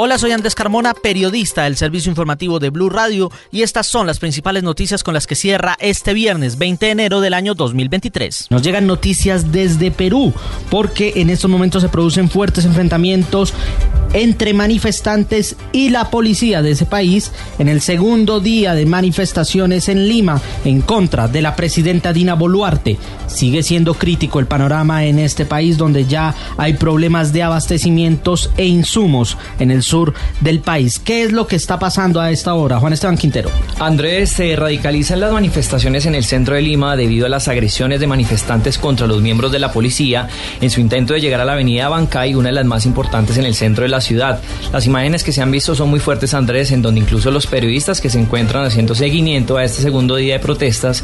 Hola, soy Andrés Carmona, periodista del servicio informativo de Blue Radio y estas son las principales noticias con las que cierra este viernes 20 de enero del año 2023. Nos llegan noticias desde Perú porque en estos momentos se producen fuertes enfrentamientos entre manifestantes y la policía de ese país en el segundo día de manifestaciones en Lima en contra de la presidenta Dina Boluarte. Sigue siendo crítico el panorama en este país donde ya hay problemas de abastecimientos e insumos en el sur del país. ¿Qué es lo que está pasando a esta hora? Juan Esteban Quintero. Andrés, se radicalizan las manifestaciones en el centro de Lima debido a las agresiones de manifestantes contra los miembros de la policía en su intento de llegar a la avenida Bancay, una de las más importantes en el centro de la ciudad. Las imágenes que se han visto son muy fuertes, Andrés, en donde incluso los periodistas que se encuentran haciendo seguimiento a este segundo día de protestas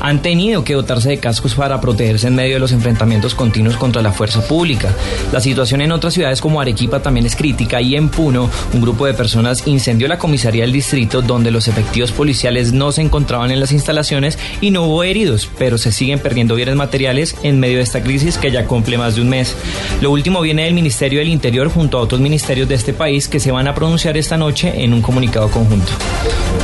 han tenido que dotarse de cascos para protegerse en medio de los enfrentamientos continuos contra la fuerza pública. La situación en otras ciudades como Arequipa también es crítica y en Un grupo de personas incendió la comisaría del distrito donde los efectivos policiales no se encontraban en las instalaciones y no hubo heridos, pero se siguen perdiendo bienes materiales en medio de esta crisis que ya cumple más de un mes. Lo último viene del Ministerio del Interior junto a otros ministerios de este país que se van a pronunciar esta noche en un comunicado conjunto.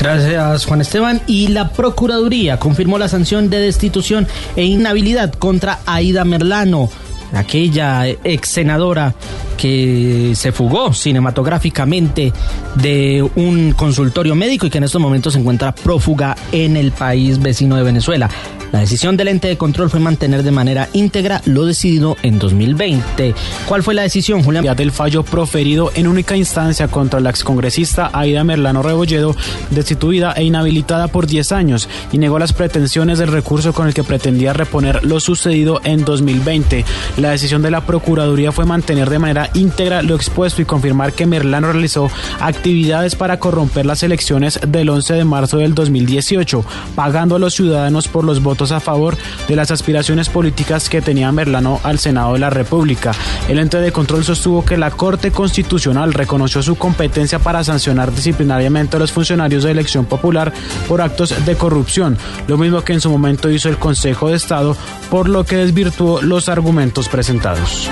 Gracias, Juan Esteban. Y la Procuraduría confirmó la sanción de destitución e inhabilidad contra Aida Merlano, aquella ex senadora que se fugó cinematográficamente de un consultorio médico y que en estos momentos se encuentra prófuga en el país vecino de Venezuela. La decisión del ente de control fue mantener de manera íntegra lo decidido en 2020. ¿Cuál fue la decisión, Julián? Del fallo proferido en única instancia contra la excongresista Aida Merlano Rebolledo, destituida e inhabilitada por 10 años, y negó las pretensiones del recurso con el que pretendía reponer lo sucedido en 2020. La decisión de la Procuraduría fue mantener de manera íntegra lo expuesto y confirmar que Merlano realizó actividades para corromper las elecciones del 11 de marzo del 2018, pagando a los ciudadanos por los votos a favor de las aspiraciones políticas que tenía Merlano al Senado de la República. El ente de control sostuvo que la Corte Constitucional reconoció su competencia para sancionar disciplinariamente a los funcionarios de elección popular por actos de corrupción, lo mismo que en su momento hizo el Consejo de Estado, por lo que desvirtuó los argumentos presentados.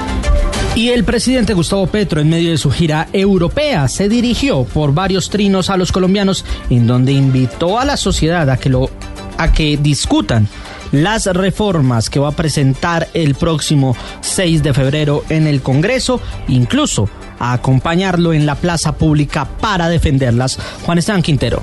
Y el presidente Gustavo Petro, en medio de su gira europea, se dirigió por varios trinos a los colombianos, en donde invitó a la sociedad a que lo a que discutan las reformas que va a presentar el próximo 6 de febrero en el Congreso, incluso a acompañarlo en la plaza pública para defenderlas. Juan Esteban Quintero.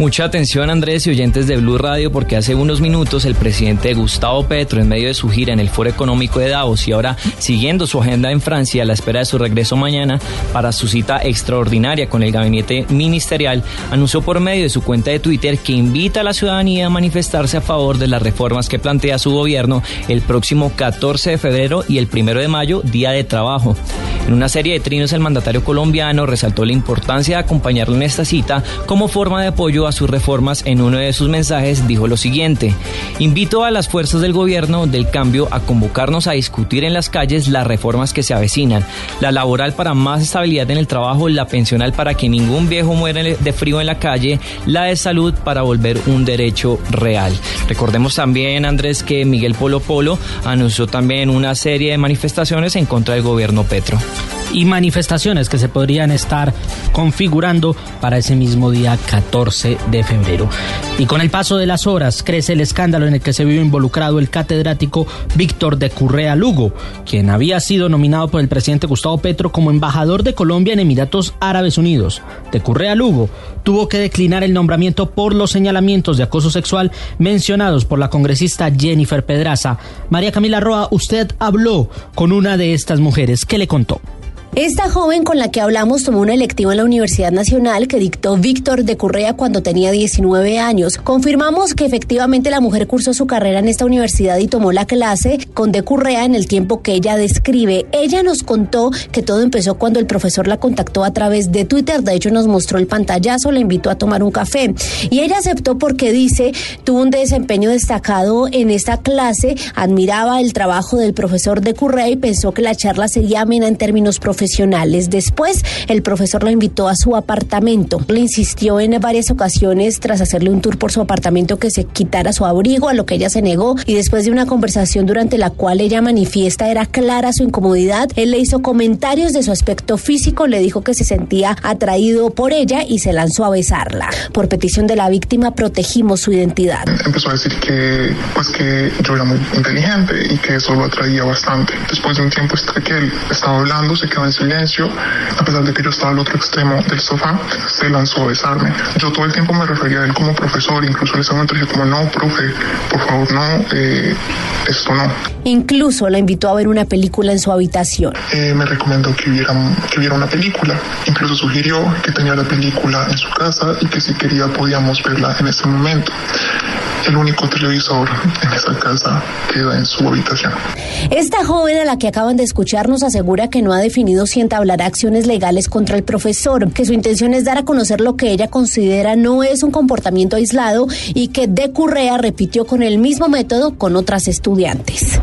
Mucha atención Andrés y oyentes de Blue Radio porque hace unos minutos el presidente Gustavo Petro en medio de su gira en el Foro Económico de Davos y ahora siguiendo su agenda en Francia a la espera de su regreso mañana para su cita extraordinaria con el gabinete ministerial anunció por medio de su cuenta de Twitter que invita a la ciudadanía a manifestarse a favor de las reformas que plantea su gobierno el próximo 14 de febrero y el 1 de mayo, día de trabajo. En una serie de trinos el mandatario colombiano resaltó la importancia de acompañarlo en esta cita como forma de apoyo a sus reformas. En uno de sus mensajes dijo lo siguiente, invito a las fuerzas del gobierno del cambio a convocarnos a discutir en las calles las reformas que se avecinan, la laboral para más estabilidad en el trabajo, la pensional para que ningún viejo muera de frío en la calle, la de salud para volver un derecho real. Recordemos también, Andrés, que Miguel Polo Polo anunció también una serie de manifestaciones en contra del gobierno Petro y manifestaciones que se podrían estar configurando para ese mismo día 14 de febrero. Y con el paso de las horas crece el escándalo en el que se vio involucrado el catedrático Víctor de Currea Lugo, quien había sido nominado por el presidente Gustavo Petro como embajador de Colombia en Emiratos Árabes Unidos. De Currea Lugo tuvo que declinar el nombramiento por los señalamientos de acoso sexual mencionados por la congresista Jennifer Pedraza. María Camila Roa, usted habló con una de estas mujeres. ¿Qué le contó? Esta joven con la que hablamos tomó una electiva en la Universidad Nacional que dictó Víctor de Currea cuando tenía 19 años. Confirmamos que efectivamente la mujer cursó su carrera en esta universidad y tomó la clase con de Currea en el tiempo que ella describe. Ella nos contó que todo empezó cuando el profesor la contactó a través de Twitter. De hecho, nos mostró el pantallazo, la invitó a tomar un café. Y ella aceptó porque dice, tuvo un desempeño destacado en esta clase, admiraba el trabajo del profesor de Currea y pensó que la charla sería amena en términos profesionales profesionales. Después, el profesor la invitó a su apartamento. Le insistió en varias ocasiones, tras hacerle un tour por su apartamento, que se quitara su abrigo, a lo que ella se negó. Y después de una conversación durante la cual ella manifiesta era clara su incomodidad, él le hizo comentarios de su aspecto físico, le dijo que se sentía atraído por ella y se lanzó a besarla. Por petición de la víctima, protegimos su identidad. Empezó a decir que, pues, que yo era muy inteligente y que eso lo atraía bastante. Después de un tiempo que él estaba hablando, se quedó en silencio, a pesar de que yo estaba al otro extremo del sofá, se lanzó a besarme. Yo todo el tiempo me refería a él como profesor, incluso en ese momento dije como, no, profe, por favor, no, eh, esto no. Incluso la invitó a ver una película en su habitación. Eh, me recomendó que viera, que viera una película, incluso sugirió que tenía la película en su casa y que si quería podíamos verla en ese momento. El único televisor en esa casa queda en su habitación. Esta joven a la que acaban de escuchar nos asegura que no ha definido si entablará acciones legales contra el profesor, que su intención es dar a conocer lo que ella considera no es un comportamiento aislado y que De Currea repitió con el mismo método con otras estudiantes.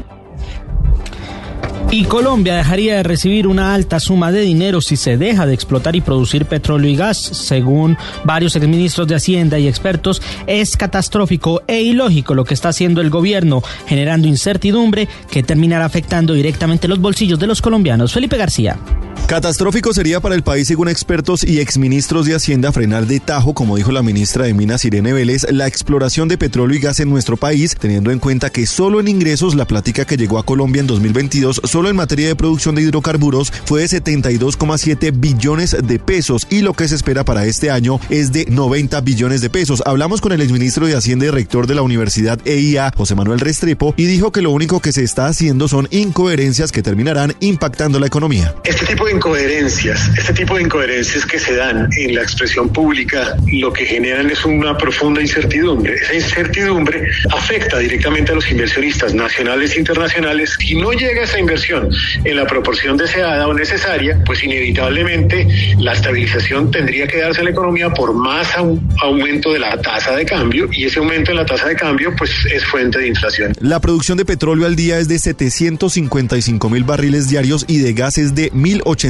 Y Colombia dejaría de recibir una alta suma de dinero si se deja de explotar y producir petróleo y gas. Según varios exministros de Hacienda y expertos, es catastrófico e ilógico lo que está haciendo el gobierno, generando incertidumbre que terminará afectando directamente los bolsillos de los colombianos. Felipe García. Catastrófico sería para el país, según expertos y exministros de Hacienda, frenar de tajo, como dijo la ministra de Minas Irene Vélez, la exploración de petróleo y gas en nuestro país, teniendo en cuenta que solo en ingresos la plática que llegó a Colombia en 2022, solo en materia de producción de hidrocarburos, fue de 72,7 billones de pesos y lo que se espera para este año es de 90 billones de pesos. Hablamos con el exministro de Hacienda y rector de la Universidad EIA, José Manuel Restrepo, y dijo que lo único que se está haciendo son incoherencias que terminarán impactando la economía. Este tipo de incoherencias, este tipo de incoherencias que se dan en la expresión pública, lo que generan es una profunda incertidumbre. Esa incertidumbre afecta directamente a los inversionistas nacionales e internacionales. Si no llega esa inversión en la proporción deseada o necesaria, pues inevitablemente la estabilización tendría que darse a la economía por más aumento de la tasa de cambio y ese aumento de la tasa de cambio pues es fuente de inflación. La producción de petróleo al día es de 755 mil barriles diarios y de gas es de 1.080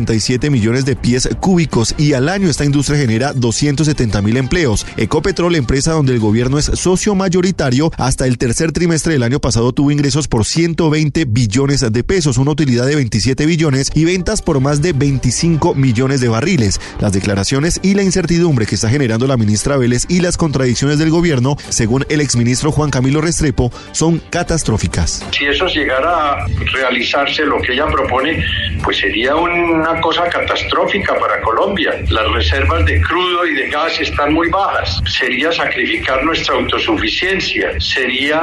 millones de pies cúbicos y al año esta industria genera 270 mil empleos. Ecopetrol, empresa donde el gobierno es socio mayoritario, hasta el tercer trimestre del año pasado tuvo ingresos por 120 billones de pesos, una utilidad de 27 billones y ventas por más de 25 millones de barriles. Las declaraciones y la incertidumbre que está generando la ministra Vélez y las contradicciones del gobierno, según el exministro Juan Camilo Restrepo, son catastróficas. Si eso llegara a realizarse, lo que ella propone, pues sería un una cosa catastrófica para Colombia. Las reservas de crudo y de gas están muy bajas. Sería sacrificar nuestra autosuficiencia. Sería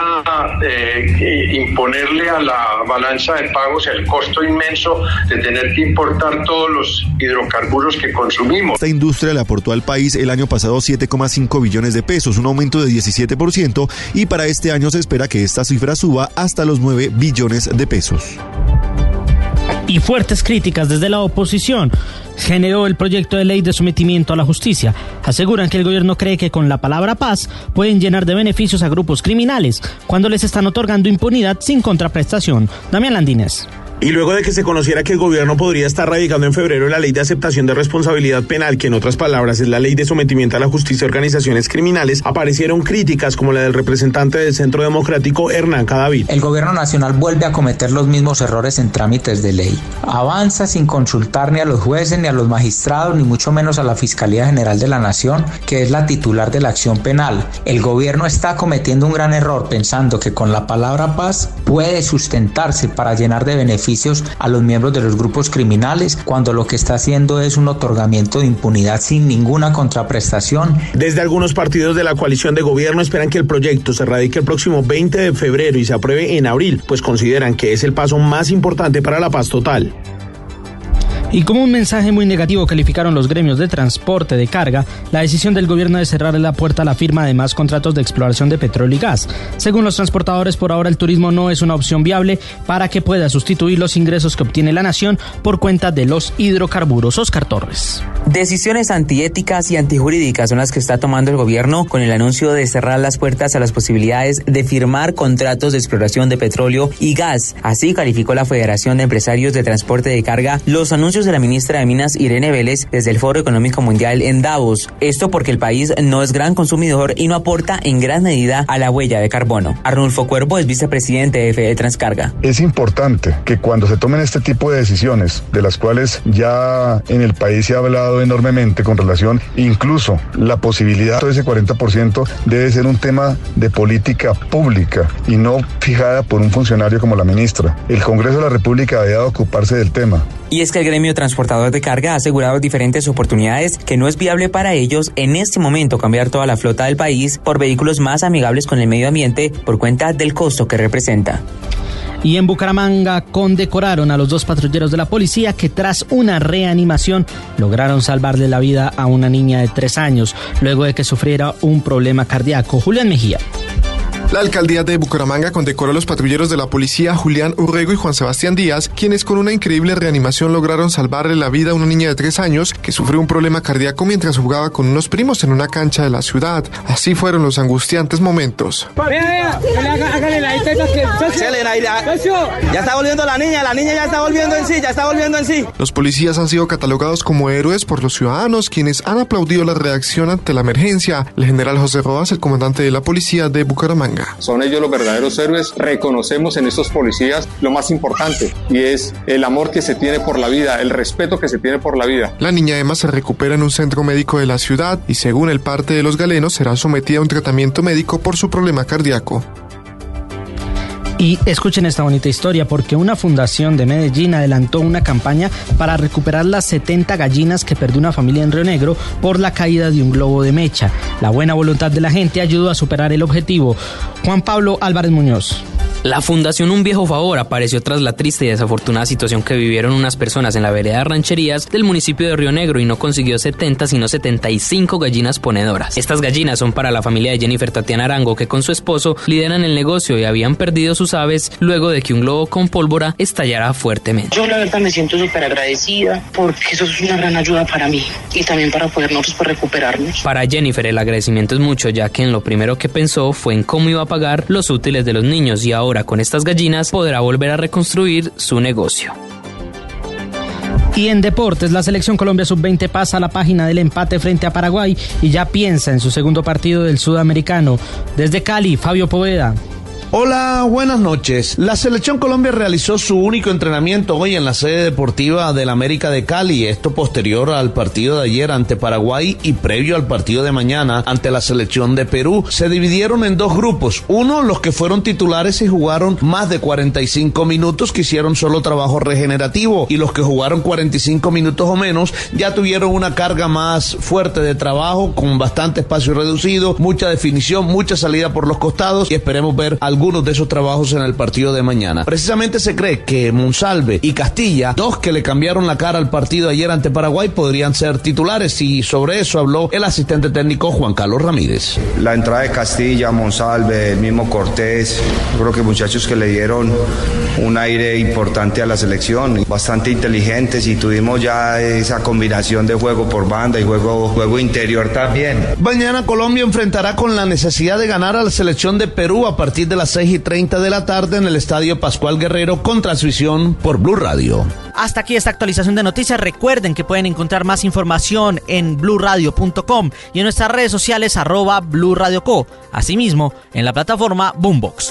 eh, imponerle a la balanza de pagos el costo inmenso de tener que importar todos los hidrocarburos que consumimos. Esta industria le aportó al país el año pasado 7,5 billones de pesos, un aumento de 17% y para este año se espera que esta cifra suba hasta los 9 billones de pesos y fuertes críticas desde la oposición generó el proyecto de ley de sometimiento a la justicia. Aseguran que el gobierno cree que con la palabra paz pueden llenar de beneficios a grupos criminales cuando les están otorgando impunidad sin contraprestación. Damián Landines. Y luego de que se conociera que el gobierno podría estar radicando en febrero la ley de aceptación de responsabilidad penal, que en otras palabras es la ley de sometimiento a la justicia de organizaciones criminales, aparecieron críticas como la del representante del Centro Democrático Hernán Cadavid. El gobierno nacional vuelve a cometer los mismos errores en trámites de ley. Avanza sin consultar ni a los jueces, ni a los magistrados, ni mucho menos a la Fiscalía General de la Nación, que es la titular de la acción penal. El gobierno está cometiendo un gran error pensando que con la palabra paz puede sustentarse para llenar de beneficios a los miembros de los grupos criminales cuando lo que está haciendo es un otorgamiento de impunidad sin ninguna contraprestación. Desde algunos partidos de la coalición de gobierno esperan que el proyecto se radique el próximo 20 de febrero y se apruebe en abril, pues consideran que es el paso más importante para la paz total. Y como un mensaje muy negativo calificaron los gremios de transporte de carga la decisión del gobierno de cerrar la puerta a la firma de más contratos de exploración de petróleo y gas. Según los transportadores, por ahora el turismo no es una opción viable para que pueda sustituir los ingresos que obtiene la nación por cuenta de los hidrocarburos. Oscar Torres. Decisiones antiéticas y antijurídicas son las que está tomando el gobierno con el anuncio de cerrar las puertas a las posibilidades de firmar contratos de exploración de petróleo y gas. Así calificó la Federación de Empresarios de Transporte de Carga los anuncios de la ministra de Minas Irene Vélez desde el Foro Económico Mundial en Davos. Esto porque el país no es gran consumidor y no aporta en gran medida a la huella de carbono. Arnulfo Cuervo es vicepresidente de FE Transcarga. Es importante que cuando se tomen este tipo de decisiones, de las cuales ya en el país se ha hablado enormemente con relación, incluso la posibilidad de ese 40% debe ser un tema de política pública y no fijada por un funcionario como la ministra. El Congreso de la República debe ocuparse del tema. Y es que el gremio transportador de carga ha asegurado diferentes oportunidades que no es viable para ellos en este momento cambiar toda la flota del país por vehículos más amigables con el medio ambiente por cuenta del costo que representa. Y en Bucaramanga condecoraron a los dos patrulleros de la policía que tras una reanimación lograron salvarle la vida a una niña de tres años luego de que sufriera un problema cardíaco. Julián Mejía. La alcaldía de Bucaramanga condecoró a los patrulleros de la policía Julián Urrego y Juan Sebastián Díaz, quienes con una increíble reanimación lograron salvarle la vida a una niña de tres años que sufrió un problema cardíaco mientras jugaba con unos primos en una cancha de la ciudad. Así fueron los angustiantes momentos. Ya está volviendo la niña, la niña ya está volviendo en sí, ya está volviendo en sí. Los policías han sido catalogados como héroes por los ciudadanos, quienes han aplaudido la reacción ante la emergencia. El general José Rodas, el comandante de la policía de Bucaramanga. Son ellos los verdaderos héroes. Reconocemos en estos policías lo más importante y es el amor que se tiene por la vida, el respeto que se tiene por la vida. La niña Emma se recupera en un centro médico de la ciudad y según el parte de los galenos será sometida a un tratamiento médico por su problema cardíaco. Y escuchen esta bonita historia porque una fundación de Medellín adelantó una campaña para recuperar las 70 gallinas que perdió una familia en Río Negro por la caída de un globo de mecha. La buena voluntad de la gente ayudó a superar el objetivo. Juan Pablo Álvarez Muñoz. La Fundación Un Viejo Favor apareció tras la triste y desafortunada situación que vivieron unas personas en la vereda de Rancherías del municipio de Río Negro y no consiguió 70 sino 75 gallinas ponedoras. Estas gallinas son para la familia de Jennifer Tatiana Arango que con su esposo lideran el negocio y habían perdido sus aves luego de que un globo con pólvora estallara fuertemente. Yo la verdad me siento súper agradecida porque eso es una gran ayuda para mí y también para poder nosotros pues, recuperarnos. Para Jennifer el agradecimiento es mucho ya que en lo primero que pensó fue en cómo iba a pagar los útiles de los niños y ahora con estas gallinas podrá volver a reconstruir su negocio. Y en deportes, la selección Colombia sub-20 pasa a la página del empate frente a Paraguay y ya piensa en su segundo partido del sudamericano. Desde Cali, Fabio Poveda. Hola, buenas noches. La Selección Colombia realizó su único entrenamiento hoy en la sede deportiva del América de Cali, esto posterior al partido de ayer ante Paraguay y previo al partido de mañana ante la Selección de Perú. Se dividieron en dos grupos. Uno, los que fueron titulares y jugaron más de 45 minutos, que hicieron solo trabajo regenerativo, y los que jugaron 45 minutos o menos ya tuvieron una carga más fuerte de trabajo, con bastante espacio reducido, mucha definición, mucha salida por los costados y esperemos ver algún algunos de esos trabajos en el partido de mañana. Precisamente se cree que Monsalve y Castilla, dos que le cambiaron la cara al partido ayer ante Paraguay, podrían ser titulares y sobre eso habló el asistente técnico Juan Carlos Ramírez. La entrada de Castilla, Monsalve, el mismo Cortés, creo que muchachos que le dieron un aire importante a la selección, bastante inteligentes y tuvimos ya esa combinación de juego por banda y juego, juego interior también. Mañana Colombia enfrentará con la necesidad de ganar a la selección de Perú a partir de las 6 y 30 de la tarde en el Estadio Pascual Guerrero con transmisión por Blue Radio. Hasta aquí esta actualización de noticias. Recuerden que pueden encontrar más información en bluradio.com y en nuestras redes sociales arroba Blue Radio Co. Asimismo, en la plataforma Boombox.